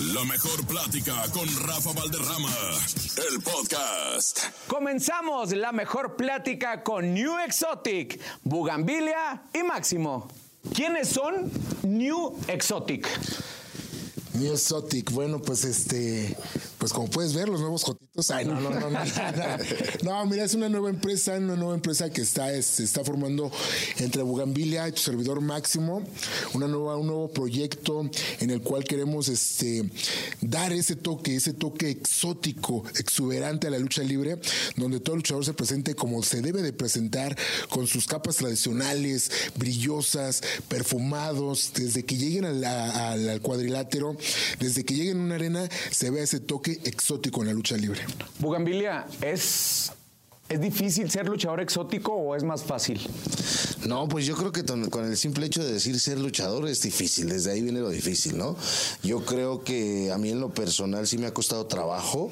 La mejor plática con Rafa Valderrama, el podcast. Comenzamos la mejor plática con New Exotic, Bugambilia y Máximo. ¿Quiénes son New Exotic? New Exotic, bueno, pues este, pues como puedes ver, los nuevos jotitos. Ay, no, no, no, no. no, mira, es una nueva empresa, una nueva empresa que está, se está formando entre Bugambilia y tu servidor Máximo, una nueva, un nuevo proyecto en el cual queremos este, dar ese toque, ese toque exótico, exuberante a la lucha libre, donde todo luchador se presente como se debe de presentar, con sus capas tradicionales, brillosas, perfumados, desde que lleguen al, al cuadrilátero, desde que lleguen a una arena, se vea ese toque exótico en la lucha libre. Bugambilia, ¿es, ¿es difícil ser luchador exótico o es más fácil? No, pues yo creo que con el simple hecho de decir ser luchador es difícil, desde ahí viene lo difícil, ¿no? Yo creo que a mí en lo personal sí me ha costado trabajo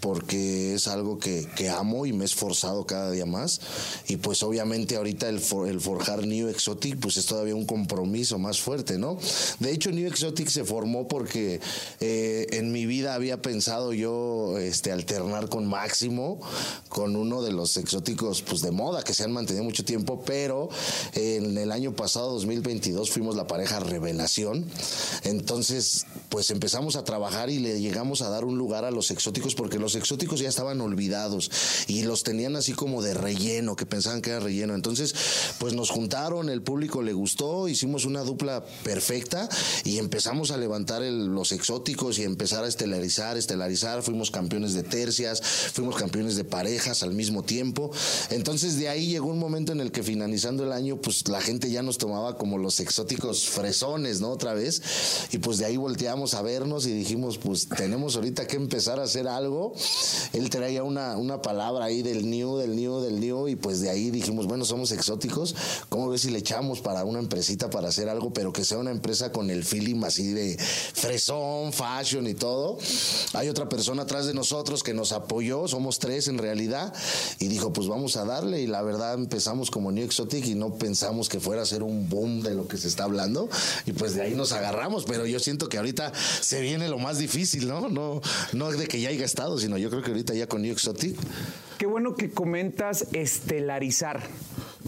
porque es algo que, que amo y me he esforzado cada día más y pues obviamente ahorita el, el forjar New Exotic pues es todavía un compromiso más fuerte, ¿no? De hecho New Exotic se formó porque eh, en mi vida había pensado yo este, alternar con Máximo, con uno de los exóticos pues de moda que se han mantenido mucho tiempo, pero en el año pasado, 2022, fuimos la pareja revelación. Entonces, pues empezamos a trabajar y le llegamos a dar un lugar a los exóticos porque los exóticos ya estaban olvidados y los tenían así como de relleno, que pensaban que era relleno. Entonces, pues nos juntaron, el público le gustó, hicimos una dupla perfecta y empezamos a levantar los exóticos y empezar a estelarizar, estelarizar. Fuimos campeones de tercias, fuimos campeones de parejas al mismo tiempo. Entonces, de ahí llegó un momento en el que finalizando el año, pues la gente ya nos tomaba como los exóticos fresones, ¿no? Otra vez. Y pues de ahí volteamos a vernos y dijimos, pues tenemos ahorita que empezar a hacer algo. Él traía una, una palabra ahí del new, del new, del new, y pues de ahí dijimos, bueno, somos exóticos, ¿cómo ves si le echamos para una empresita para hacer algo, pero que sea una empresa con el feeling así de fresón, fashion y todo? Hay otra persona atrás de nosotros que nos apoyó, somos tres en realidad, y dijo, pues vamos a darle, y la verdad empezamos como New Exotic y no pensamos que fuera a ser un boom de lo que se está hablando, y pues de ahí nos agarramos, pero yo siento que ahorita se viene lo más difícil, ¿no? No, no de que ya haya estado, sino yo creo que ahorita ya con New Exotic. Qué bueno que comentas estelarizar.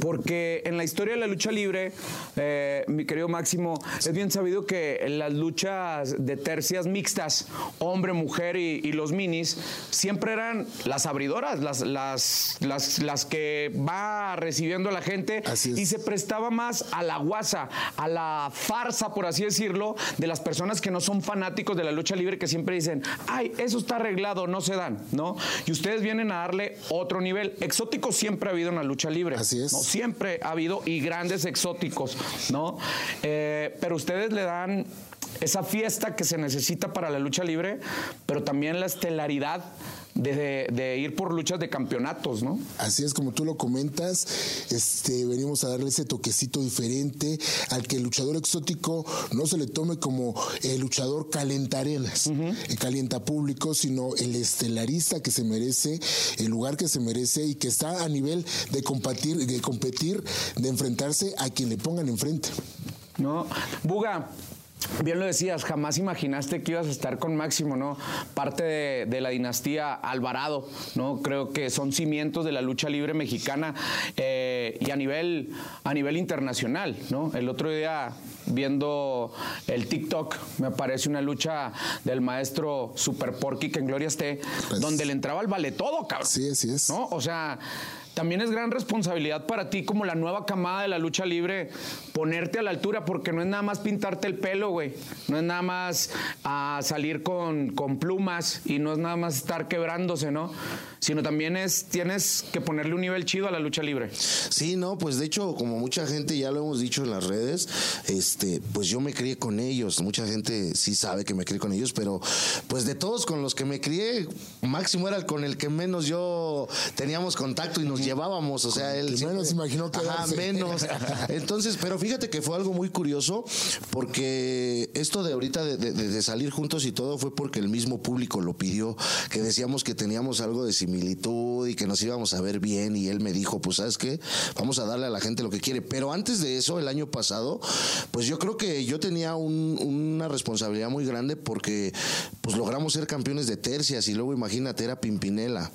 Porque en la historia de la lucha libre, eh, mi querido Máximo, es bien sabido que en las luchas de tercias mixtas, hombre, mujer y, y los minis, siempre eran las abridoras, las, las, las, las que va recibiendo la gente y se prestaba más a la guasa, a la farsa, por así decirlo, de las personas que no son fanáticos de la lucha libre, que siempre dicen, ay, eso está arreglado, no se dan, ¿no? Y ustedes vienen a darle otro nivel. Exótico siempre ha habido en la lucha libre. Así es. ¿no? Siempre ha habido y grandes exóticos, ¿no? Eh, pero ustedes le dan esa fiesta que se necesita para la lucha libre, pero también la estelaridad de, de, ir por luchas de campeonatos, ¿no? Así es, como tú lo comentas, este, venimos a darle ese toquecito diferente al que el luchador exótico no se le tome como el luchador calentarenas, uh -huh. el calienta público, sino el estelarista que se merece, el lugar que se merece y que está a nivel de competir, de competir, de enfrentarse a quien le pongan enfrente. No, Buga, Bien lo decías, jamás imaginaste que ibas a estar con Máximo, ¿no? Parte de, de, la dinastía Alvarado, ¿no? Creo que son cimientos de la lucha libre mexicana eh, y a nivel, a nivel internacional, ¿no? El otro día, viendo el TikTok, me aparece una lucha del maestro Super Porky, que en Gloria esté, pues, donde le entraba al vale todo, cabrón. Sí, así es. ¿No? O sea, también es gran responsabilidad para ti como la nueva camada de la lucha libre ponerte a la altura porque no es nada más pintarte el pelo, güey. No es nada más uh, salir con, con, plumas y no es nada más estar quebrándose, ¿no? Sino también es, tienes que ponerle un nivel chido a la lucha libre. Sí, no, pues de hecho, como mucha gente ya lo hemos dicho en las redes, este, pues yo me crié con ellos. Mucha gente sí sabe que me crié con ellos, pero pues de todos con los que me crié, Máximo era el con el que menos yo teníamos contacto y nos llevábamos, o sea, él... Que menos imaginó Ajá, quedarse. menos. Entonces, pero fíjate que fue algo muy curioso porque esto de ahorita de, de- de salir juntos y todo fue porque el mismo público lo pidió, que decíamos que teníamos algo de similitud y que nos íbamos a ver bien y él me dijo, pues sabes qué, vamos a darle a la gente lo que quiere. Pero antes de eso, el año pasado, pues yo creo que yo tenía un- una responsabilidad muy grande porque pues logramos ser campeones de tercias y luego imagínate, era Pimpinela.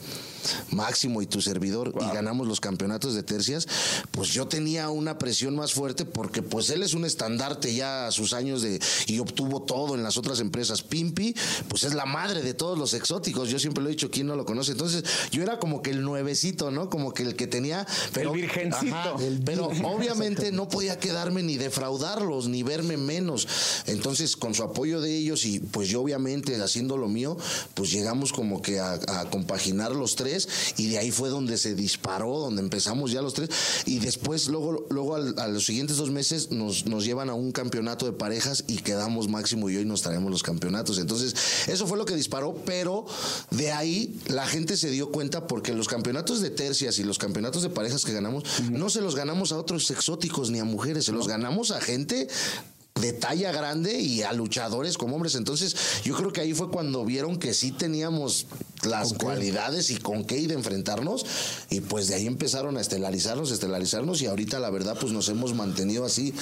Máximo y tu servidor y ganamos los campeonatos de tercias, pues yo tenía una presión más fuerte porque pues él es un estandarte ya a sus años de y obtuvo todo en las otras empresas. Pimpi, pues es la madre de todos los exóticos. Yo siempre lo he dicho, ¿quién no lo conoce? Entonces, yo era como que el nuevecito, ¿no? Como que el que tenía pero El virgencito. Ajá, pero obviamente no podía quedarme ni defraudarlos ni verme menos. Entonces, con su apoyo de ellos y pues yo obviamente haciendo lo mío, pues llegamos como que a, a compaginar los tres y de ahí fue donde se disparó, donde empezamos ya los tres y después luego luego al- a los siguientes dos meses nos, nos llevan a un campeonato de parejas y quedamos máximo y hoy nos traemos los campeonatos. Entonces, eso fue lo que disparó, pero de ahí la gente se dio cuenta porque los campeonatos de tercias y los campeonatos de parejas que ganamos, no se los ganamos a otros exóticos ni a mujeres, se los ganamos a gente de talla grande y a luchadores como hombres. Entonces, yo creo que ahí fue cuando vieron que sí teníamos las cualidades y con qué ir a enfrentarnos y pues de ahí empezaron a estelarizarnos, estelarizarnos y ahorita la verdad pues nos hemos mantenido así.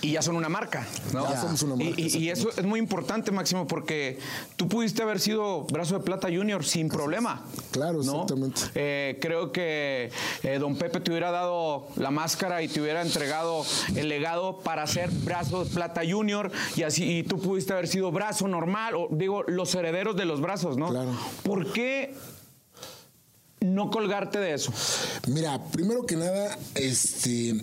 y ya son una marca, ¿no? Ya somos una marca, Y, y- y eso es muy importante, Máximo, porque tú pudiste haber sido brazo de plata junior sin problema. Claro, ¿no? exactamente. Eh, creo que eh, don Pepe te hubiera dado la máscara y te hubiera entregado el legado para ser brazo de plata junior y así y tú pudiste haber sido brazo normal o digo los herederos de los brazos, ¿no? Claro. ¿Por qué no colgarte de eso? Mira, primero que nada, este.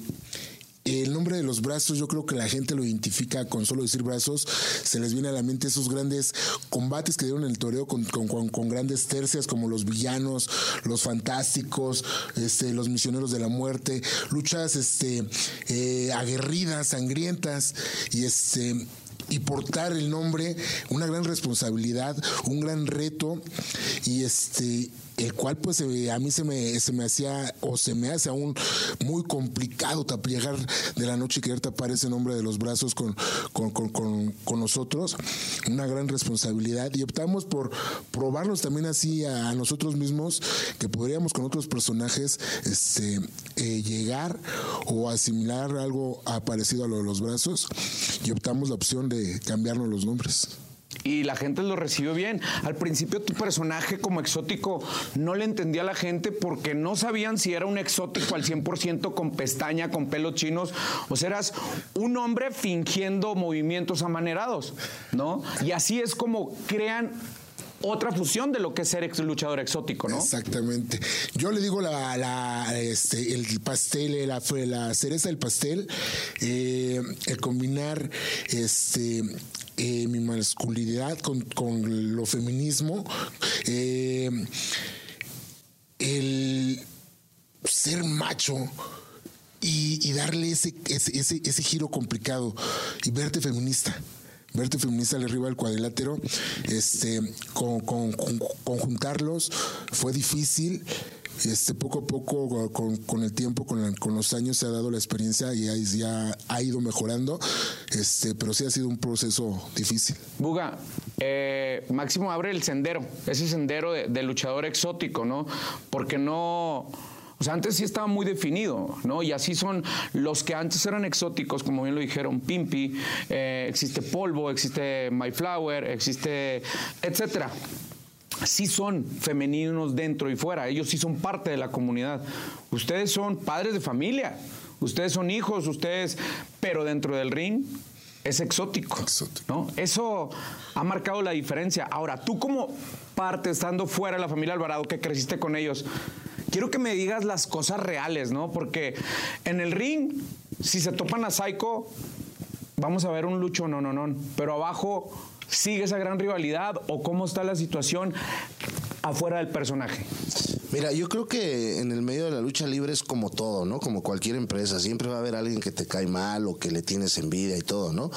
El nombre de los brazos, yo creo que la gente lo identifica con solo decir brazos. Se les viene a la mente esos grandes combates que dieron en el toreo con, con- grandes tercias como los villanos, los fantásticos, este, los misioneros de la muerte, luchas este, eh, aguerridas, sangrientas y este y portar el nombre, una gran responsabilidad, un gran reto y este el cual pues eh, a mí se me, se me hacía o se me hace aún muy complicado llegar de la noche y querer tapar ese nombre de los brazos con, con, con- con- nosotros, una gran responsabilidad. Y optamos por probarnos también así a, nosotros mismos que podríamos con otros personajes este, eh, llegar o asimilar algo parecido a lo de los brazos. Y optamos la opción de cambiarnos los nombres. Y la gente lo recibió bien. Al principio tu personaje como exótico no le entendía a la gente porque no sabían si era un exótico al 100% con pestaña, con pelos chinos. O sea, eras un hombre fingiendo movimientos amanerados, ¿no? Y así es como crean otra fusión de lo que es ser luchador exótico, ¿no? Exactamente. Yo le digo la, este, el pastel, eh, la, cereza del pastel, eh, el combinar este, eh, mi masculinidad con, lo feminismo, el ser macho y, darle ese giro complicado y verte feminista. Verte feminista al arriba del cuadrilátero, este, con, con- con- conjuntarlos fue difícil. Este, poco a poco, con, con el tiempo, con, la- con los años, se ha dado la experiencia y ya ha ido mejorando. Este, pero sí ha sido un proceso difícil. Buga, eh, Máximo abre el sendero, ese sendero de, de luchador exótico, ¿no? Porque no. O sea, antes sí estaba muy definido, ¿no? Y así son los que antes eran exóticos, como bien lo dijeron, Pimpi, eh, existe Polvo, existe My Flower, existe, etcétera. Sí son femeninos dentro y fuera, ellos sí son parte de la comunidad. Ustedes son padres de familia, ustedes son hijos, ustedes, pero dentro del ring es exótico. Exótico. ¿no? Eso ha marcado la diferencia. Ahora, tú como parte, estando fuera de la familia Alvarado, que creciste con ellos, quiero que me digas las cosas reales, ¿no? Porque en el ring, si se topan a Psycho, vamos a ver un lucho, no, no, no. Pero abajo sigue esa gran rivalidad o cómo está la situación afuera del personaje. Mira, yo creo que en el medio de la lucha libre es como todo, ¿no? Como cualquier empresa, siempre va a haber alguien que te cae mal o que le tienes envidia y todo, ¿no?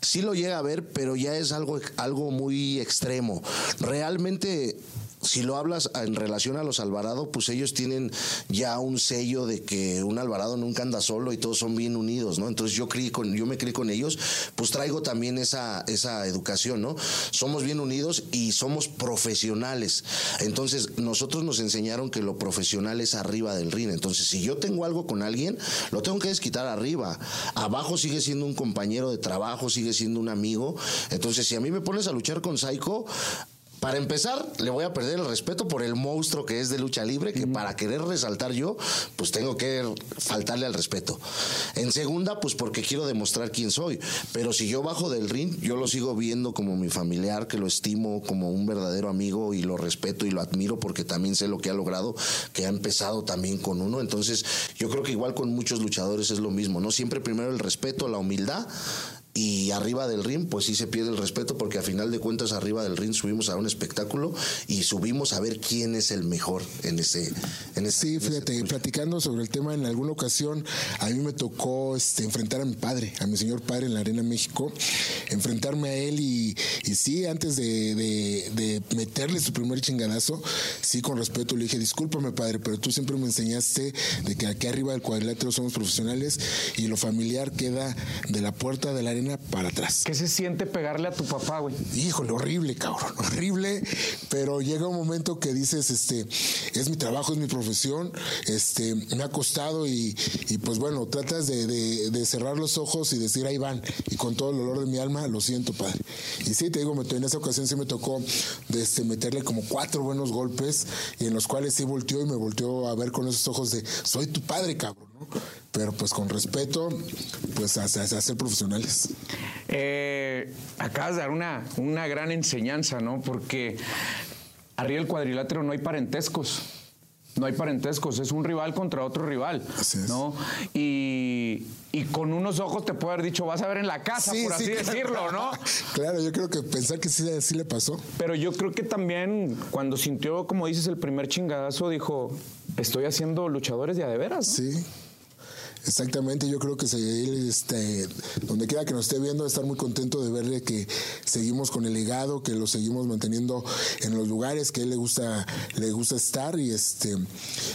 Sí lo llega a ver, pero ya es algo, algo muy extremo. Realmente si lo hablas en relación a los Alvarado, pues ellos tienen ya un sello de que un Alvarado nunca anda solo y todos son bien unidos, ¿no? Entonces yo creí con, yo me creí con ellos, pues traigo también esa, esa educación, ¿no? Somos bien unidos y somos profesionales. Entonces, nosotros nos enseñaron que lo profesional es arriba del ring. Entonces, si yo tengo algo con alguien, lo tengo que desquitar arriba. Abajo sigue siendo un compañero de trabajo, sigue siendo un amigo. Entonces, si a mí me pones a luchar con Psycho, para empezar, le voy a perder el respeto por el monstruo que es de lucha libre, que para querer resaltar yo, pues tengo que faltarle al respeto. En segunda, pues porque quiero demostrar quién soy. Pero si yo bajo del ring, yo lo sigo viendo como mi familiar, que lo estimo como un verdadero amigo y lo respeto y lo admiro porque también sé lo que ha logrado, que ha empezado también con uno. Entonces, yo creo que igual con muchos luchadores es lo mismo, ¿no? Siempre primero el respeto, la humildad y arriba del ring pues sí se pierde el respeto porque a final de cuentas arriba del ring subimos a un espectáculo y subimos a ver quién es el mejor en ese en ese, sí fíjate platicando sobre el tema en alguna ocasión a mí me tocó este enfrentar a mi padre a mi señor padre en la arena México enfrentarme a él y, y sí antes de, de, meterle su primer chingadazo sí con respeto le dije discúlpame padre pero tú siempre me enseñaste de que aquí arriba del cuadrilátero somos profesionales y lo familiar queda de la puerta de la arena para atrás. ¿Qué se siente pegarle a tu papá, güey? Híjole, horrible, cabrón, horrible, pero llega un momento que dices, este, es mi trabajo, es mi profesión, este, me ha costado y, pues bueno, tratas de, cerrar los ojos y decir, ahí van, y con todo el dolor de mi alma, lo siento, padre. Y sí, te digo, en esa ocasión sí me tocó de, este, meterle como cuatro buenos golpes y en los cuales sí volteó y me volteó a ver con esos ojos de, soy tu padre, cabrón. Pero pues con respeto, pues a, ser profesionales. Eh, acabas de dar una, una gran enseñanza, ¿no? Porque arriba del cuadrilátero no hay parentescos. No hay parentescos, es un rival contra otro rival. Así es. ¿no? Y, con unos ojos te puede haber dicho, vas a ver en la casa, por así decirlo, ¿no? Claro, yo creo que pensar que sí, sí le pasó. Pero yo creo que también cuando sintió, como dices, el primer chingadazo, dijo, estoy haciendo luchadores de a de veras. Sí. Exactamente, yo creo que se, este, donde quiera que nos esté viendo, estar muy contento de verle que seguimos con el legado, que lo seguimos manteniendo en los lugares que él le gusta, le gusta estar y este,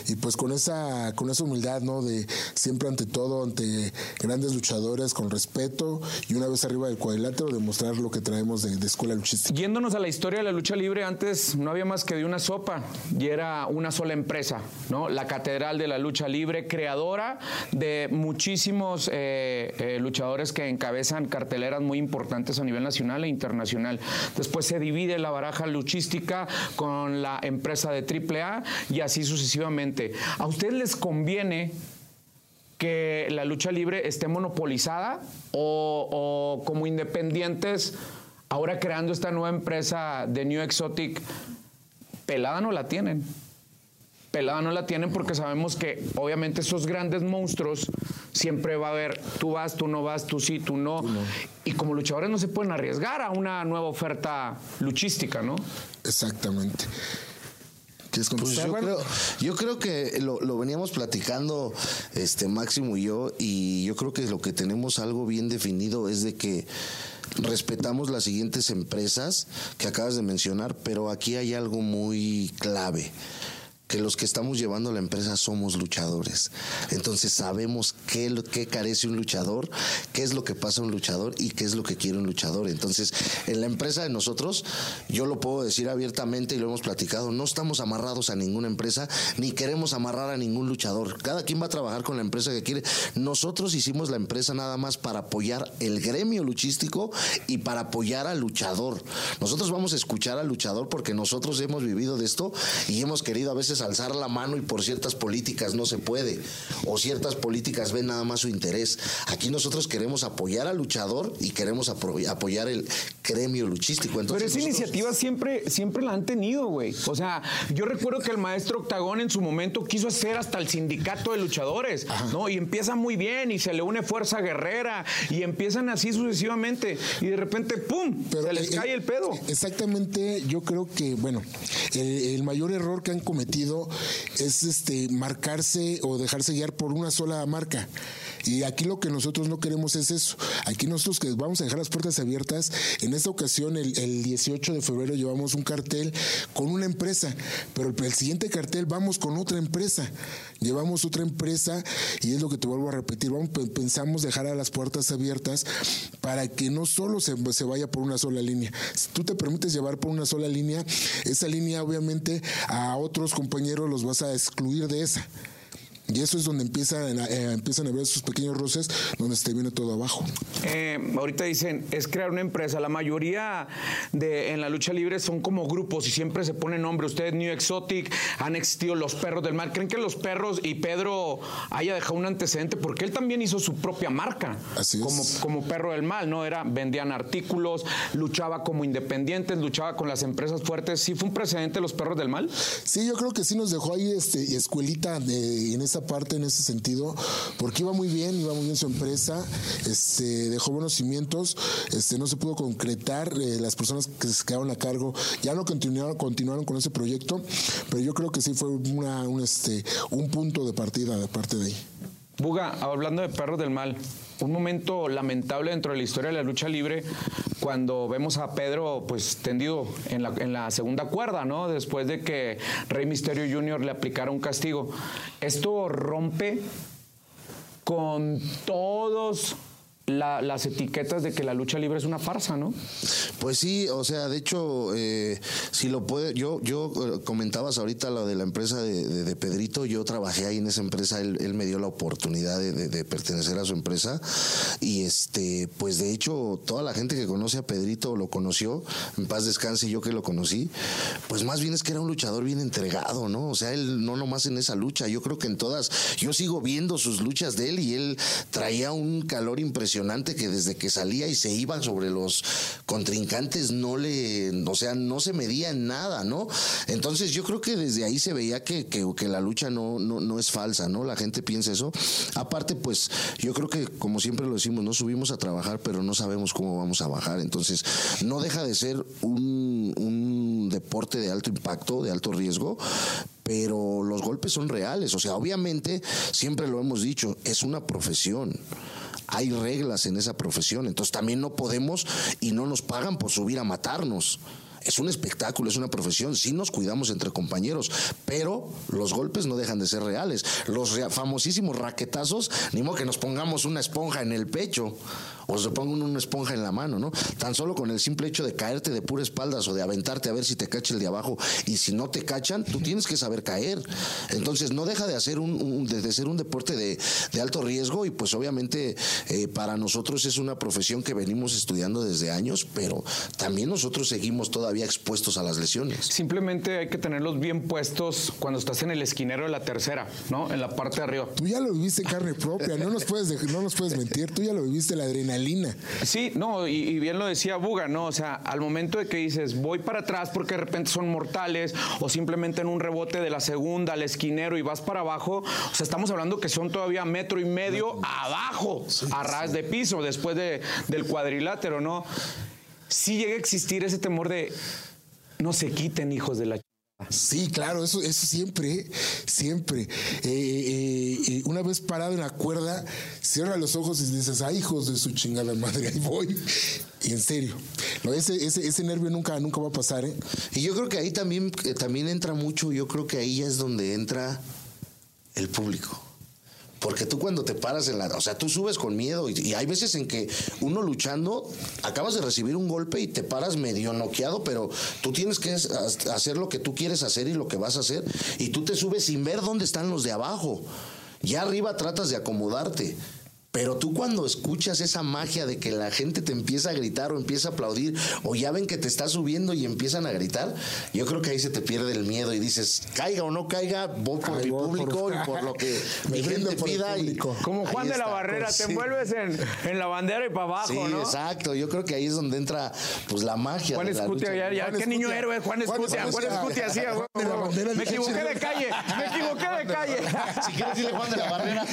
y pues con esa, con esa humildad, ¿no? De siempre ante todo, ante grandes luchadores, con respeto y una vez arriba del cuadrilátero, demostrar lo que traemos de, de escuela luchística. Yéndonos a la historia de la lucha libre, antes no había más que de una sopa y era una sola empresa, ¿no? La Catedral de la Lucha Libre, creadora de muchísimos eh, eh, luchadores que encabezan carteleras muy importantes a nivel nacional e internacional. Después se divide la baraja luchística con la empresa de AAA y así sucesivamente. ¿A ustedes les conviene que la lucha libre esté monopolizada o, o como independientes, ahora creando esta nueva empresa de New Exotic, pelada no la tienen? Pelada no la tienen porque sabemos que obviamente esos grandes monstruos siempre va a haber, tú vas, tú no vas, tú sí, tú no. Y como luchadores no se pueden arriesgar a una nueva oferta luchística, ¿no? Exactamente. Pues yo, creo, yo creo que lo, lo, veníamos platicando este Máximo y yo y yo creo que lo que tenemos algo bien definido es de que respetamos las siguientes empresas que acabas de mencionar, pero aquí hay algo muy clave que los que estamos llevando la empresa somos luchadores. Entonces sabemos qué, qué carece un luchador, qué es lo que pasa un luchador y qué es lo que quiere un luchador. Entonces, en la empresa de nosotros, yo lo puedo decir abiertamente y lo hemos platicado, no estamos amarrados a ninguna empresa ni queremos amarrar a ningún luchador. Cada quien va a trabajar con la empresa que quiere. Nosotros hicimos la empresa nada más para apoyar el gremio luchístico y para apoyar al luchador. Nosotros vamos a escuchar al luchador porque nosotros hemos vivido de esto y hemos querido a veces alzar la mano y por ciertas políticas no se puede, o ciertas políticas ven nada más su interés. Aquí nosotros queremos apoyar al luchador y queremos apoyar el gremio luchístico. Pero esa iniciativa siempre, siempre la han tenido, güey. O sea, yo recuerdo que el maestro Octagón en su momento quiso hacer hasta el sindicato de luchadores, ¿no? Y empieza muy bien y se le une Fuerza Guerrera y empiezan así sucesivamente y de repente, ¡pum! se les cae el pedo. Exactamente, yo creo que, bueno, el mayor error que han cometido es este marcarse o dejarse guiar por una sola marca. Y aquí lo que nosotros no queremos es eso. Aquí nosotros que vamos a dejar las puertas abiertas. En esta ocasión, el, el 18 de febrero, llevamos un cartel con una empresa, pero el, siguiente cartel vamos con otra empresa. Llevamos otra empresa y es lo que te vuelvo a repetir. Vamos, pe- pensamos dejar a las puertas abiertas para que no solo se, se vaya por una sola línea. Si tú te permites llevar por una sola línea, esa línea obviamente a otros compañeros los vas a excluir de esa. Y eso es donde empiezan a, eh, empiezan a ver esos pequeños roces donde se viene todo abajo. Eh, ahorita dicen, es crear una empresa. La mayoría de en la lucha libre son como grupos y siempre se pone nombre. Ustedes, New Exotic, han existido los perros del mal. ¿Creen que los perros y Pedro haya dejado un antecedente? Porque él también hizo su propia marca. Así es. Como, como perro del mal, ¿no? Era, vendían artículos, luchaba como independientes, luchaba con las empresas fuertes. ¿Sí fue un precedente los perros del mal? Sí, yo creo que sí nos dejó ahí este, escuelita de- en parte, en ese sentido, porque iba muy bien, iba muy bien su empresa, este, dejó buenos cimientos, este, no se pudo concretar, eh, las personas que se quedaron a cargo ya no continuaron, continuaron con ese proyecto, pero yo creo que sí fue un, este, un punto de partida de parte de ahí. Buga, hablando de perros del mal, un momento lamentable dentro de la historia de la lucha libre cuando vemos a Pedro pues tendido en la, en la segunda cuerda, ¿no? Después de que Rey Misterio Jr. le aplicara un castigo. Esto rompe con todos la- las etiquetas de que la lucha libre es una farsa, ¿no? Pues sí, o sea, de hecho, eh, si lo puede, yo, yo eh, comentabas ahorita lo de la empresa de, de- de Pedrito, yo trabajé ahí en esa empresa, él, me dio la oportunidad de- de pertenecer a su empresa y este, pues de hecho, toda la gente que conoce a Pedrito lo conoció, en paz descanse yo que lo conocí, pues más bien es que era un luchador bien entregado, ¿no? O sea, él no nomás en esa lucha, yo creo que en todas, yo sigo viendo sus luchas de él y él traía un calor impresionante que desde que salía y se iba sobre los contrincantes no le, o sea, no se medía en nada, ¿no? Entonces yo creo que desde ahí se veía que, que, que la lucha no, no, no es falsa, ¿no? La gente piensa eso. Aparte, pues yo creo que como siempre lo decimos, no subimos a trabajar, pero no sabemos cómo vamos a bajar. Entonces no deja de ser un, un deporte de alto impacto, de alto riesgo, pero los golpes son reales. O sea, obviamente, siempre lo hemos dicho, es una profesión. Hay reglas en esa profesión, entonces también no podemos y no nos pagan por subir a matarnos. Es un espectáculo, es una profesión, sí nos cuidamos entre compañeros, pero los golpes no dejan de ser reales. Los famosísimos raquetazos, ni modo que nos pongamos una esponja en el pecho o se pongan una esponja en la mano, ¿no? Tan solo con el simple hecho de caerte de pura espaldas o de aventarte a ver si te cacha el de abajo y si no te cachan, tú tienes que saber caer. Entonces no deja de hacer un, un- de, de ser un deporte de, de alto riesgo y pues obviamente eh, para nosotros es una profesión que venimos estudiando desde años, pero también nosotros seguimos todavía expuestos a las lesiones. Simplemente hay que tenerlos bien puestos cuando estás en el esquinero de la tercera, ¿no? En la parte de arriba. Tú ya lo viviste en carne propia, no nos puedes, no nos puedes mentir, tú ya lo viviste la adrenalina. Sí, no, y, y bien lo decía Buga, ¿no? O sea, al momento de que dices, voy para atrás porque de repente son mortales, o simplemente en un rebote de la segunda al esquinero y vas para abajo, o sea, estamos hablando que son todavía metro y medio abajo, a ras de piso, después de- del cuadrilátero, ¿no? Sí llega a existir ese temor de, no se quiten, hijos de la... ch-". Sí, claro, eso, eso siempre, siempre. Eh, eh, eh, una vez parado en la cuerda, cierra los ojos y dices, ay, hijos de su chingada madre, ahí voy. Y en serio, no, ese, ese, ese nervio nunca, nunca va a pasar, ¿eh? Y yo creo que ahí también, también entra mucho, yo creo que ahí es donde entra el público. Porque tú cuando te paras en la... O sea, tú subes con miedo y, hay veces en que uno luchando, acabas de recibir un golpe y te paras medio noqueado, pero tú tienes que hacer lo que tú quieres hacer y lo que vas a hacer. Y tú te subes sin ver dónde están los de abajo. Ya arriba tratas de acomodarte. Pero tú cuando escuchas esa magia de que la gente te empieza a gritar o empieza a aplaudir o ya ven que te está subiendo y empiezan a gritar, yo creo que ahí se te pierde el miedo y dices, caiga o no caiga, voy por Ay, mi voy por- público y por lo que Me mi gente pida. y-. Como Juan de la Barrera, pues, te sí. envuelves en, en la bandera y para abajo, Sí, ¿no? exacto. Yo creo que ahí es donde entra pues la magia. Juan Escutia, ya, ya, qué niño héroe, Juan Juan Escutia, Juan Escutia. Sí, a huevo, De la bandera Me equivoqué de calle, me equivoqué de calle. Si quieres decirle Juan de la Barrera.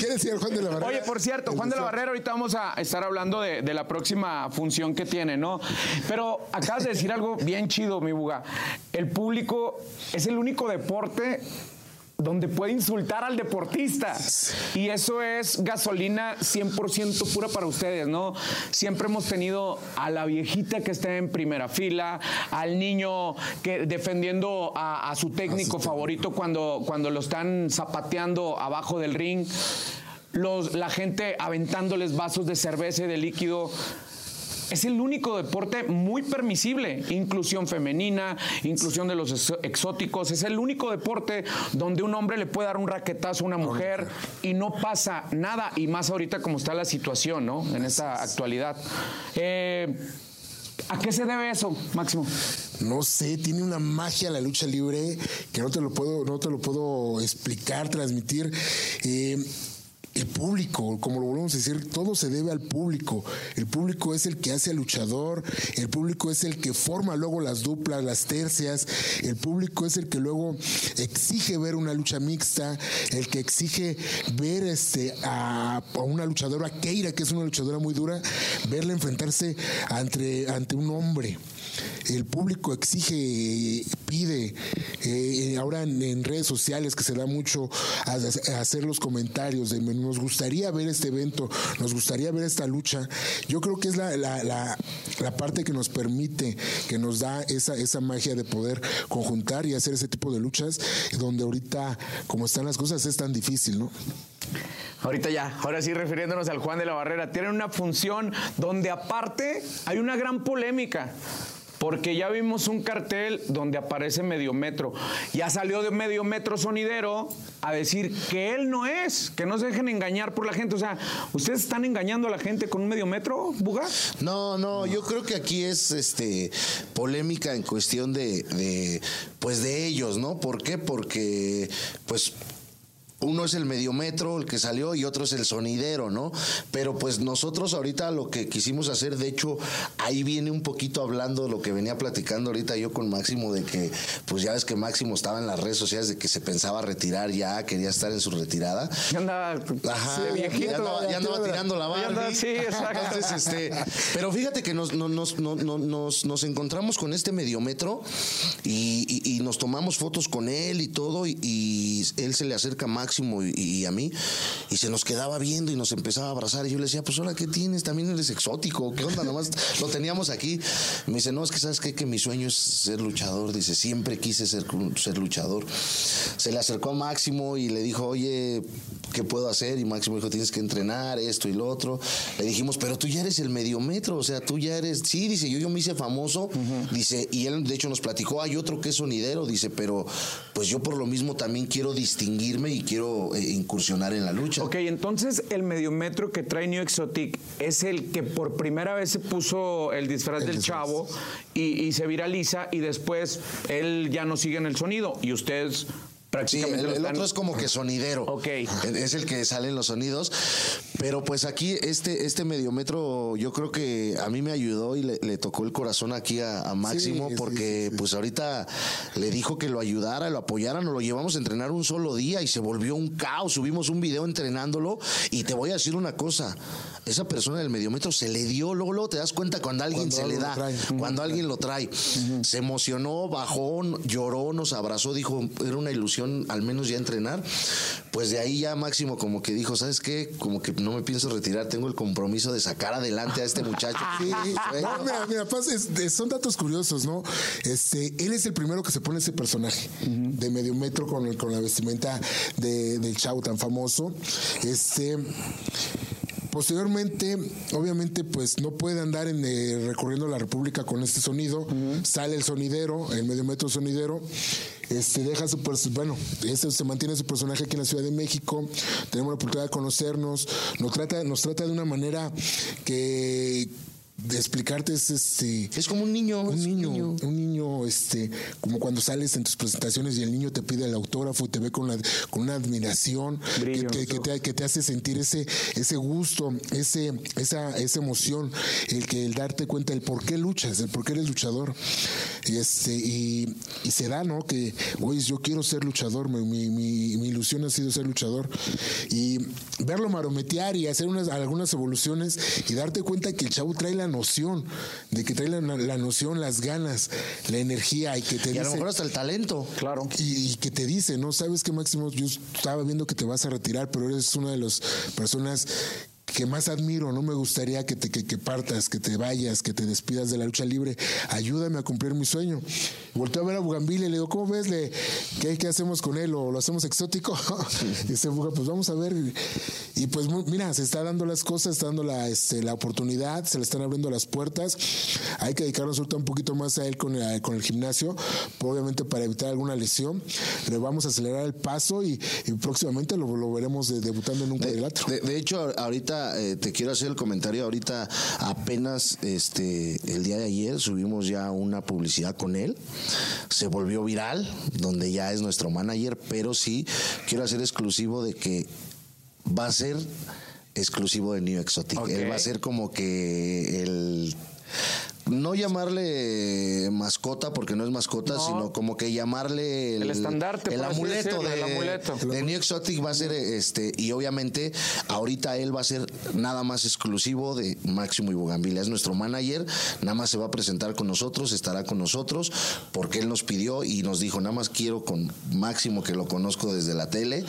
¿Qué decía el Juan de la Barrera? Oye, por cierto, Juan de la. Barrera, ahorita vamos a estar hablando de, de la próxima función que tiene, ¿no? Pero acabas de decir algo bien chido, mi buga. El público es el único deporte donde puede insultar al deportista. Y eso es gasolina 100% pura para ustedes, ¿no? Siempre hemos tenido a la viejita que está en primera fila, al niño que defendiendo a, su técnico favorito cuando, cuando lo están zapateando abajo del ring. Los, la gente aventándoles vasos de cerveza y de líquido es el único deporte muy permisible. Inclusión femenina, inclusión de los exóticos. Es el único deporte donde un hombre le puede dar un raquetazo a una mujer y no pasa nada. Y más ahorita como está la situación, ¿no? En esta actualidad. Eh, ¿A qué se debe eso, Máximo? No sé, tiene una magia la lucha libre que no te lo puedo, no te lo puedo explicar, transmitir. Eh, el público, como lo volvemos a decir, todo se debe al público. El público es el que hace al luchador, el público es el que forma luego las duplas, las tercias, el público es el que luego exige ver una lucha mixta, el que exige ver este a, una luchadora Keira, que es una luchadora muy dura, verla enfrentarse ante, ante un hombre el público exige, pide, eh, ahora en, redes sociales que se da mucho a, hacer los comentarios de nos gustaría ver este evento, nos gustaría ver esta lucha. Yo creo que es la, la, parte que nos permite, que nos da esa, esa magia de poder conjuntar y hacer ese tipo de luchas, donde ahorita, como están las cosas, es tan difícil, ¿no? Ahorita ya, ahora sí refiriéndonos al Juan de la Barrera, tienen una función donde aparte hay una gran polémica. Porque ya vimos un cartel donde aparece medio metro. Ya salió de medio metro sonidero a decir que él no es, que no se dejen engañar por la gente. O sea, ¿ustedes están engañando a la gente con un medio metro, Buga? No, no, yo creo que aquí es este polémica en cuestión de, de pues de ellos, ¿no? ¿Por qué? Porque pues uno es el mediometro, el que salió, y otro es el sonidero, ¿no? Pero pues nosotros ahorita lo que quisimos hacer, de hecho, ahí viene un poquito hablando de lo que venía platicando ahorita yo con Máximo, de que, pues ya ves que Máximo estaba en las redes sociales de que se pensaba retirar ya, quería estar en su retirada. Ya andaba, Ajá, ya andaba, tirando la barra. Sí, exacto. este, pero fíjate que nos, nos, nos, nos, encontramos con este mediometro y, y, nos tomamos fotos con él y todo, y, y él se le acerca a Máximo Máximo y, a mí, y se nos quedaba viendo y nos empezaba a abrazar. Y yo le decía, pues ahora, ¿qué tienes? También eres exótico, ¿qué onda? Nomás lo teníamos aquí. Me dice, no, es que sabes qué? que mi sueño es ser luchador. Dice, siempre quise ser, ser luchador. Se le acercó a Máximo y le dijo, oye, ¿qué puedo hacer? Y Máximo dijo, tienes que entrenar esto y lo otro. Le dijimos, pero tú ya eres el mediometro, o sea, tú ya eres, sí, dice, yo, yo me hice famoso, dice, y él de hecho nos platicó, hay otro que es sonidero, dice, pero pues yo por lo mismo también quiero distinguirme y quiero eh, incursionar en la lucha. Ok, entonces el mediometro que trae New Exotic es el que por primera vez se puso el disfraz del chavo y, se viraliza y después él ya no sigue en el sonido y ustedes prácticamente. Sí, el, otro es como que sonidero. Ok. Es el que salen los sonidos. Pero pues aquí este, este mediometro yo creo que a mí me ayudó y le, tocó el corazón aquí a, Máximo porque pues ahorita le dijo que lo ayudara, lo apoyara, nos lo llevamos a entrenar un solo día y se volvió un caos. Subimos un video entrenándolo y te voy a decir una cosa, esa persona del mediometro se le dio, luego, luego te das cuenta cuando alguien se le da, cuando alguien lo trae. Se emocionó, bajó, lloró, nos abrazó, dijo, era una ilusión al menos ya entrenar. Pues de ahí ya Máximo como que dijo, ¿sabes qué? Como que no no me pienso retirar, tengo el compromiso de sacar adelante a este muchacho. mira, mira, son datos curiosos, ¿no? Este, él es el primero que se pone ese personaje de medio metro con, con la vestimenta del chavo tan famoso. Este. Posteriormente, obviamente, pues no puede andar en, eh, recorriendo la República con este sonido. Sale el sonidero, el medio metro sonidero. Este, deja su bueno, este se mantiene su personaje aquí en la Ciudad de México. Tenemos la oportunidad de conocernos. Nos trata, nos trata de una manera que de explicarte es este es como un niño un niño, un niño este como cuando sales en tus presentaciones y el niño te pide el autógrafo y te ve con la, con una admiración que, te, que, te, hace sentir ese ese gusto ese esa esa emoción el que el darte cuenta el por qué luchas el por qué eres luchador Y, este, y, y se da, ¿no? Que, oye, yo quiero ser luchador, mi, mi, mi- mi ilusión ha sido ser luchador. Y verlo marometear y hacer unas, algunas evoluciones y darte cuenta que el chavo trae la noción, de que trae la, la noción, las ganas, la energía y que te Y a lo mejor hasta el talento. Claro. Y, y que te dice, ¿no? Sabes que Máximo, yo estaba viendo que te vas a retirar, pero eres una de las personas que más admiro, no me gustaría que te que, que partas, que te vayas, que te despidas de la lucha libre. Ayúdame a cumplir mi sueño. Volteo a ver a Bugambila y le digo, ¿cómo ves? Le, ¿qué, qué hacemos con él? ¿O lo hacemos exótico? y dice Buga, pues vamos a ver. Y pues mira, se está dando las cosas, está dando la, este, la oportunidad, se le están abriendo las puertas. Hay que dedicarnos ahorita un poquito más a él con, el- con el gimnasio, obviamente para evitar alguna lesión. Le vamos a acelerar el paso y, y próximamente lo, lo veremos de- debutando en un cuadrilátero. De, de hecho, ahorita eh, te quiero hacer el comentario. Ahorita apenas este el día de ayer subimos ya una publicidad con él. Se volvió viral, donde ya es nuestro manager, pero sí quiero hacer exclusivo de que va a ser exclusivo de New Exotic. Él va a ser como que el no llamarle mascota porque no es mascota, No. sino como que llamarle El estandarte, el amuleto decirlo, de, el amuleto. de New Exotic va a ser este y obviamente ahorita él va a ser nada más exclusivo de Máximo y Bugambila es nuestro manager nada más se va a presentar con nosotros estará con nosotros porque él nos pidió y nos dijo nada más quiero con Máximo que lo conozco desde la tele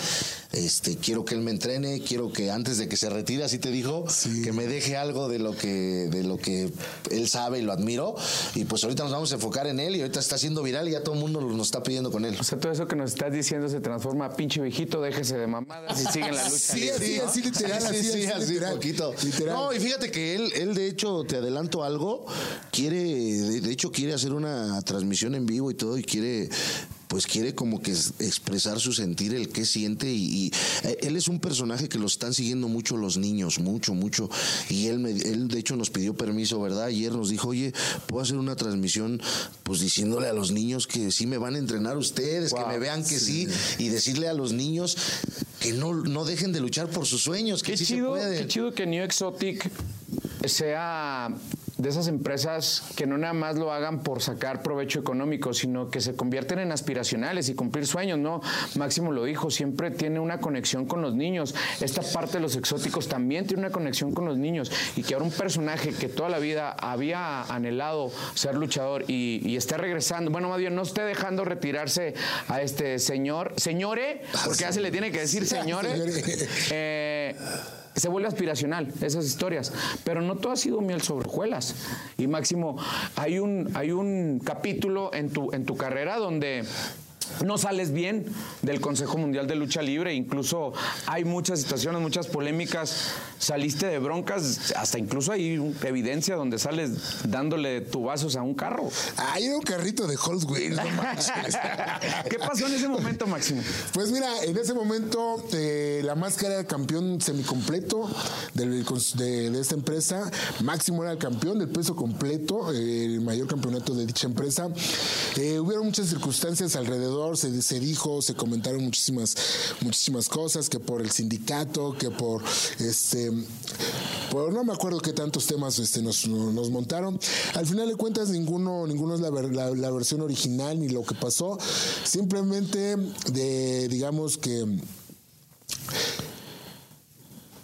este quiero que él me entrene quiero que antes de que se retire así te dijo Sí. que me deje algo de lo que de lo que él sabe y lo admiro y pues ahorita nos vamos a enfocar en él y ahorita está siendo viral y ya todo el mundo nos está pidiendo con él O sea, todo eso que nos estás diciendo se transforma a pinche viejito, déjese de mamadas y sigue en la lucha. Sí, libre, así, ¿no? así literal, Sí, así, sí, así, así, literal. poquito. Literal. No, y fíjate que él, él de hecho, te adelanto algo, quiere, de, de hecho quiere hacer una transmisión en vivo y todo, y quiere pues quiere como que es- expresar su sentir, el que siente y, y, eh, él es un personaje que lo están siguiendo mucho los niños, mucho, mucho y él, me- él de hecho nos pidió permiso, ¿verdad? Ayer nos dijo, oye, puedo hacer una transmisión pues diciéndole a los niños que sí me van a entrenar ustedes, que me vean que sí. y decirle a los niños que no, no dejen de luchar por sus sueños, que Qué sí se chido, puede. qué chido que New Exotic sea de esas empresas que no nada más lo hagan por sacar provecho económico, sino que se convierten en aspiracionales y cumplir sueños, ¿no? Máximo lo dijo, siempre tiene una conexión con los niños. Esta parte de los exóticos también tiene una conexión con los niños y que ahora un personaje que toda la vida había anhelado ser luchador y, y esté regresando, bueno, más bien no esté dejando retirarse a este señor, señore, porque ya se le tiene que decir señore. Señore. Eh, se vuelve aspiracional esas historias, pero no todo ha sido miel sobre hojuelas. Y Máximo, hay un, hay un capítulo en tu, en tu carrera donde no sales bien del Consejo Mundial de Lucha Libre, incluso hay muchas situaciones, muchas polémicas, saliste de broncas, hasta incluso hay evidencia donde sales dándole tubazos a un carro. Era un carrito de Hot Wheels, no manches. ¿Qué pasó en ese momento, Máximo? Pues mira, en ese momento eh, la máscara era el campeón semicompleto del- de, de esta empresa. Máximo era el campeón del peso completo, eh, el mayor campeonato de dicha empresa. Eh, hubieron muchas circunstancias alrededor, se, dijo, se comentaron muchísimas, muchísimas cosas, que por el sindicato, que por este por no me acuerdo qué tantos temas este, nos, nos montaron. Al final de cuentas, ninguno, ninguno es la, la- versión original ni lo que pasó. Simplemente de, digamos que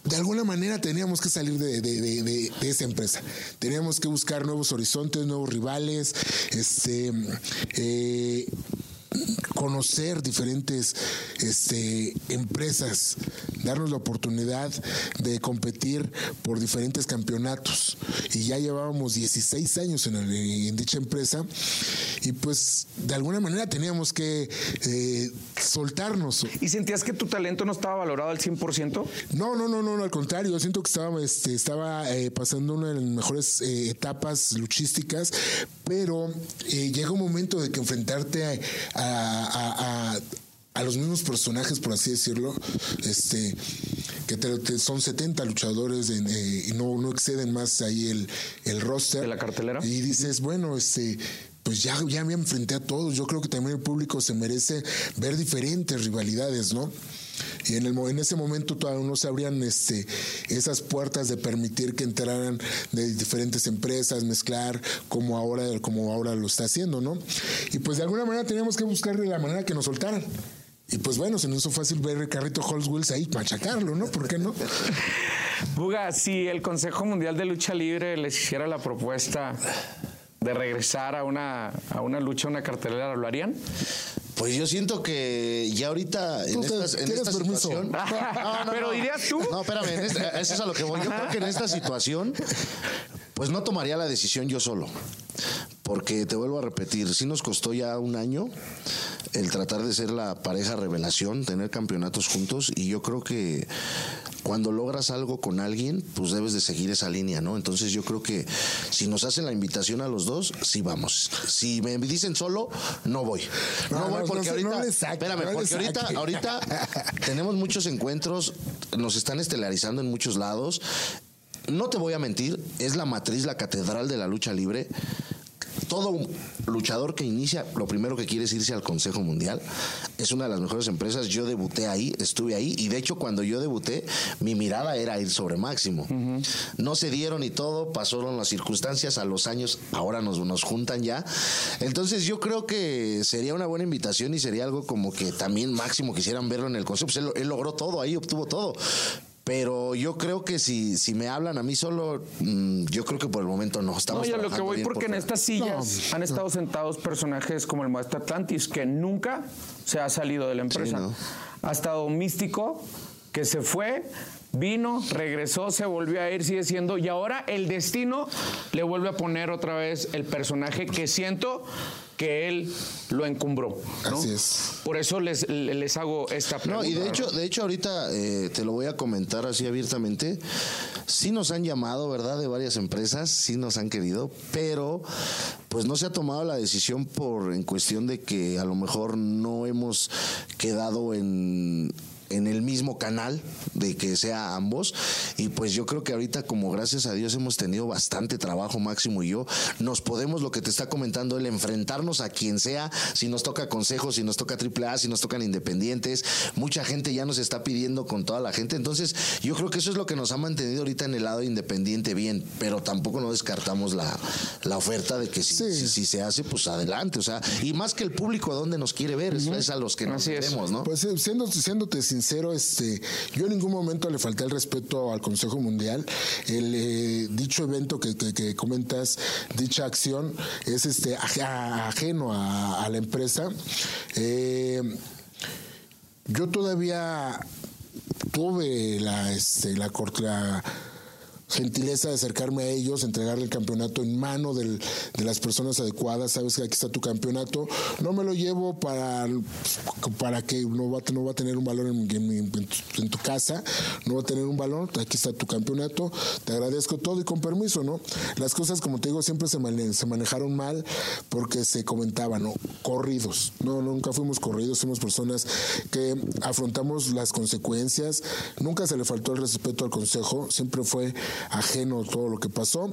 de alguna manera teníamos que salir de- de- de- de esa empresa. Teníamos que buscar nuevos horizontes, nuevos rivales, este, eh, conocer diferentes este, empresas, darnos la oportunidad de competir por diferentes campeonatos. Y ya llevábamos 16 años en, el- en dicha empresa y pues de alguna manera teníamos que eh, soltarnos. ¿Y sentías que tu talento no estaba valorado al 100%? No, no, no, no, al contrario, yo siento que estaba, este, estaba eh, pasando una de las mejores eh, etapas luchísticas, pero eh, llega un momento de que enfrentarte a, a- a- a los mismos personajes, por así decirlo, este que te- te- son 70 luchadores en, eh, y no, no exceden más ahí el, el roster. ¿De la cartelera? Y dices, bueno, este pues ya, ya me enfrenté a todos. Yo creo que también el público se merece ver diferentes rivalidades, ¿no? Y en, el, en ese momento todavía no se abrían este, esas puertas de permitir que entraran de diferentes empresas, mezclar como ahora, como ahora lo está haciendo, ¿no? Y pues de alguna manera teníamos que buscar la manera que nos soltaran. Y pues bueno, se nos hizo fácil ver el carrito Wheels ahí, machacarlo, ¿no? ¿Por qué no? Buga, si el Consejo Mundial de Lucha Libre les hiciera la propuesta de regresar a una, a una lucha, a una cartelera, ¿lo harían? Pues yo siento que ya ahorita en, esta, en esta situación. Pero dirías tú. No, espérame, eso es a lo que voy. Yo creo que en esta situación, pues no tomaría la decisión yo solo. Porque te vuelvo a repetir, sí nos costó ya un año el tratar de ser la pareja revelación, tener campeonatos juntos, y yo creo que cuando logras algo con alguien, pues debes de seguir esa línea, ¿no? Entonces yo creo que si nos hacen la invitación a los dos, sí vamos. Si me dicen solo, no voy. No, voy porque ahorita, espérame, porque ahorita, ahorita tenemos muchos encuentros, nos están estelarizando en muchos lados. No te voy a mentir, es la matriz, la catedral de la lucha libre todo luchador que inicia, lo primero que quiere es irse al Consejo Mundial. Es una de las mejores empresas. Yo debuté ahí, estuve ahí. Y de hecho, cuando yo debuté, mi mirada era ir sobre máximo. No se dieron y todo, pasaron las circunstancias a los años, ahora nos, nos juntan ya. Entonces, yo creo que sería una buena invitación y sería algo como que también máximo quisieran verlo en el Consejo. Pues él, él logró todo ahí, obtuvo todo. Pero yo creo que si, si me hablan a mí solo, mm, yo creo que por el momento no. Estamos no, yo lo que voy porque en estas sillas han estado sentados personajes como el maestro Atlantis, que nunca se ha salido de la empresa. Ha estado místico, que se fue, vino, regresó, se volvió a ir, sigue siendo, y ahora el destino le vuelve a poner otra vez el personaje que siento que él lo encumbró. Así es. Por eso les, les hago esta pregunta. No, y de hecho, de hecho ahorita eh, te lo voy a comentar así abiertamente. Sí nos han llamado, ¿verdad? De varias empresas, sí nos han querido, pero pues no se ha tomado la decisión por en cuestión de que a lo mejor no hemos quedado en en el mismo canal, de que sea ambos. Y pues yo creo que ahorita, como gracias a Dios hemos tenido bastante trabajo, Máximo y yo, nos podemos, lo que te está comentando, el enfrentarnos a quien sea, si nos toca consejos, si nos toca AAA, si nos tocan independientes, mucha gente ya nos está pidiendo con toda la gente. Entonces, yo creo que eso es lo que nos ha mantenido ahorita en el lado independiente bien, pero tampoco no descartamos la, la oferta de que si, si, se hace, pues adelante. O sea, y más que el público, ¿a dónde nos quiere ver? Es a los que nos vemos, ¿no? Pues eh, siendo, siéndote sincero, este, yo en ningún momento le falté el respeto al Consejo Mundial. El eh, dicho evento que, comentas, dicha acción, es este ajeno a, la empresa. Eh, yo todavía tuve la, este, la, la gentileza de acercarme a ellos, entregarle el campeonato en mano de las personas adecuadas, sabes que aquí está tu campeonato, no me lo llevo para, para que no va, no va a tener un valor en, tu, casa, no va a tener un valor, aquí está tu campeonato, te agradezco todo y con permiso, ¿no? Las cosas, como te digo, siempre se, se manejaron mal porque se comentaban, ¿no? Corridos, no, nunca fuimos corridos, somos personas que afrontamos las consecuencias, nunca se le faltó el respeto al consejo, siempre fue ajeno todo lo que pasó.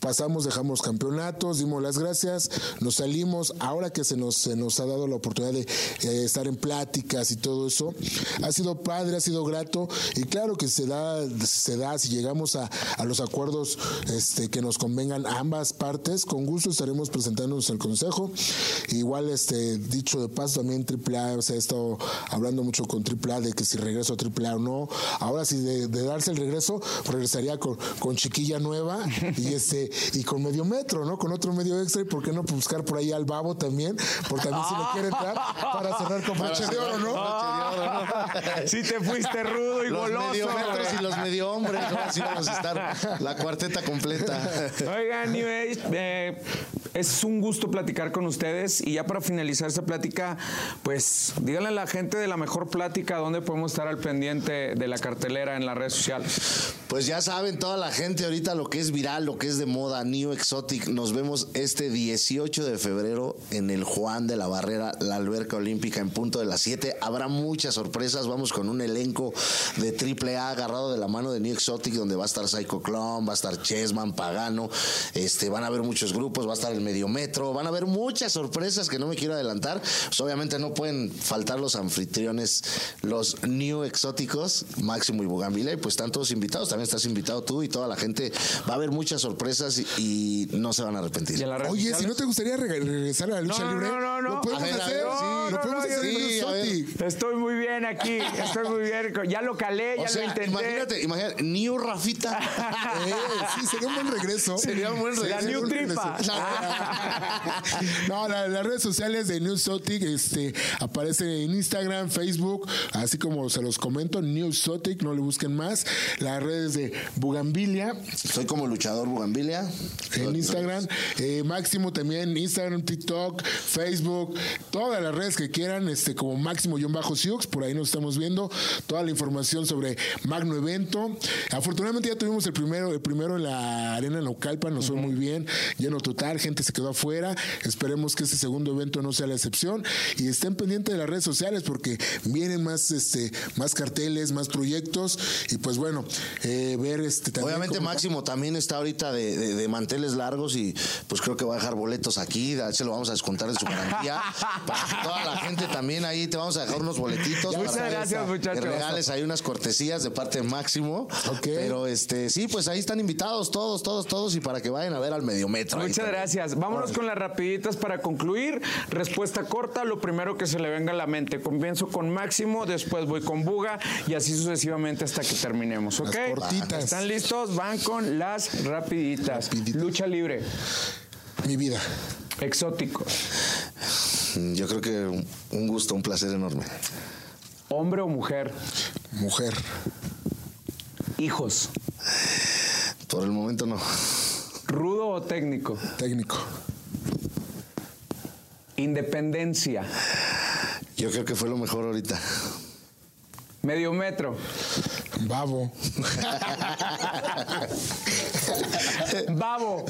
Pasamos, dejamos campeonatos, dimos las gracias, nos salimos. Ahora que se nos, se nos ha dado la oportunidad de eh, estar en pláticas y todo eso, ha sido padre, ha sido grato. Y claro que se da, se da si llegamos a, los acuerdos este, que nos convengan a ambas partes, con gusto estaremos presentándonos al Consejo. Igual, este, dicho de paso, también AAA, se ha estado hablando mucho con AAA de que si regreso a AAA o no. Ahora, si de, de darse el regreso, regresaría con, con, chiquilla nueva y este y con medio metro, ¿no? Con otro medio extra y por qué no buscar por ahí al babo también, porque también si lo quiere entrar para cerrar con broche de oro, ¿no? Si te fuiste rudo y los goloso. Medio metros y los medio hombres, ¿no? Así vamos a estar la cuarteta completa. Oigan, eh, es un gusto platicar con ustedes y ya para finalizar esta plática, pues díganle a la gente de la mejor plática dónde podemos estar al pendiente de la cartelera en las redes sociales. Pues ya saben, toda la gente ahorita lo que es viral, lo que es de moda, New Exotic. Nos vemos este 18 de febrero en el Juan de la Barrera, la alberca olímpica en punto de las 7. Habrá muchas sorpresas. Vamos con un elenco de triple A agarrado de la mano de New Exotic, donde va a estar Psycho Clown, va a estar Chessman, Pagano. Este, van a haber muchos grupos, va a estar el Medio Metro, van a haber muchas sorpresas que no me quiero adelantar. Pues obviamente no pueden faltar los anfitriones, los New Exóticos, Máximo y Bugambila, y pues están todos invitados. También estás invitado tú y toda la gente. Va a haber muchas sorpresas y, y no se van a arrepentir. ¿Y en las redes Oye, si no te gustaría reg- regresar a la lucha No, no, libre, no, no, no. lo podemos A ver, a hacer. sí, no, lo no, podemos no, hacer sí, a. Estoy muy bien aquí, estoy muy bien. Ya lo calé, ya O sea, lo intenté. imagínate, imagínate, New Rafita. Eh, sí, sería un buen regreso. Sería un buen La regreso. New un Tripa. No, la- las redes sociales de New Sotic este, aparecen en Instagram, Facebook, así como se los comento, New Sotic, no le busquen más. Las redes de Bugambilia Soy como luchador Bugambilia. en Instagram, eh, Máximo también, Instagram, TikTok, Facebook, todas las redes que quieran, este, como Máximo-Siux, por ahí nos estamos viendo, toda la información sobre Magno Evento. Afortunadamente ya tuvimos el primero, el primero en la arena Naucalpan, nos fue muy bien, lleno total, gente se quedó afuera. Esperemos que este segundo evento no sea la excepción y estén pendientes de las redes sociales porque vienen más, este, más carteles, más proyectos y pues bueno, eh, ver este Obviamente Máximo también está ahorita de, de- de manteles largos y pues creo que va a dejar boletos aquí, se lo vamos a descontar en su garantía. Para que toda la gente también ahí te vamos a dejar unos boletitos. Muchas para gracias, muchachos. regales ahí unas cortesías de parte de Máximo. Pero este, sí, pues ahí están invitados todos, todos, todos y para que vayan a ver al mediometro. Muchas gracias. Vámonos con las rapiditas para concluir. Respuesta corta, lo primero que se le venga a la mente. Comienzo con Máximo, después voy con Buga y así sucesivamente hasta que terminemos, ¿ok? Las cortitas. ¿Están listos? Van con las rapiditas. Rapiditas. Lucha libre, mi vida. exótico, Yo creo que un gusto, un placer enorme. hombre o mujer, Mujer. hijos, Por el momento no. rudo o técnico, técnico. independencia, Yo creo que fue lo mejor ahorita. medio metro, Babo. babo,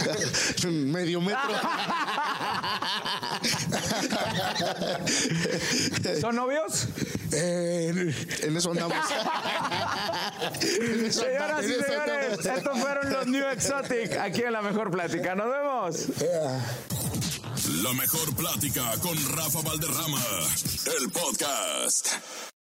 Medio metro. ¿son novios? Eh, En eso andamos. En eso Señoras y en eso señores, andamos. estos fueron los New Exotic aquí en La Mejor Plática. Nos vemos. La mejor plática con Rafa Valderrama, el podcast.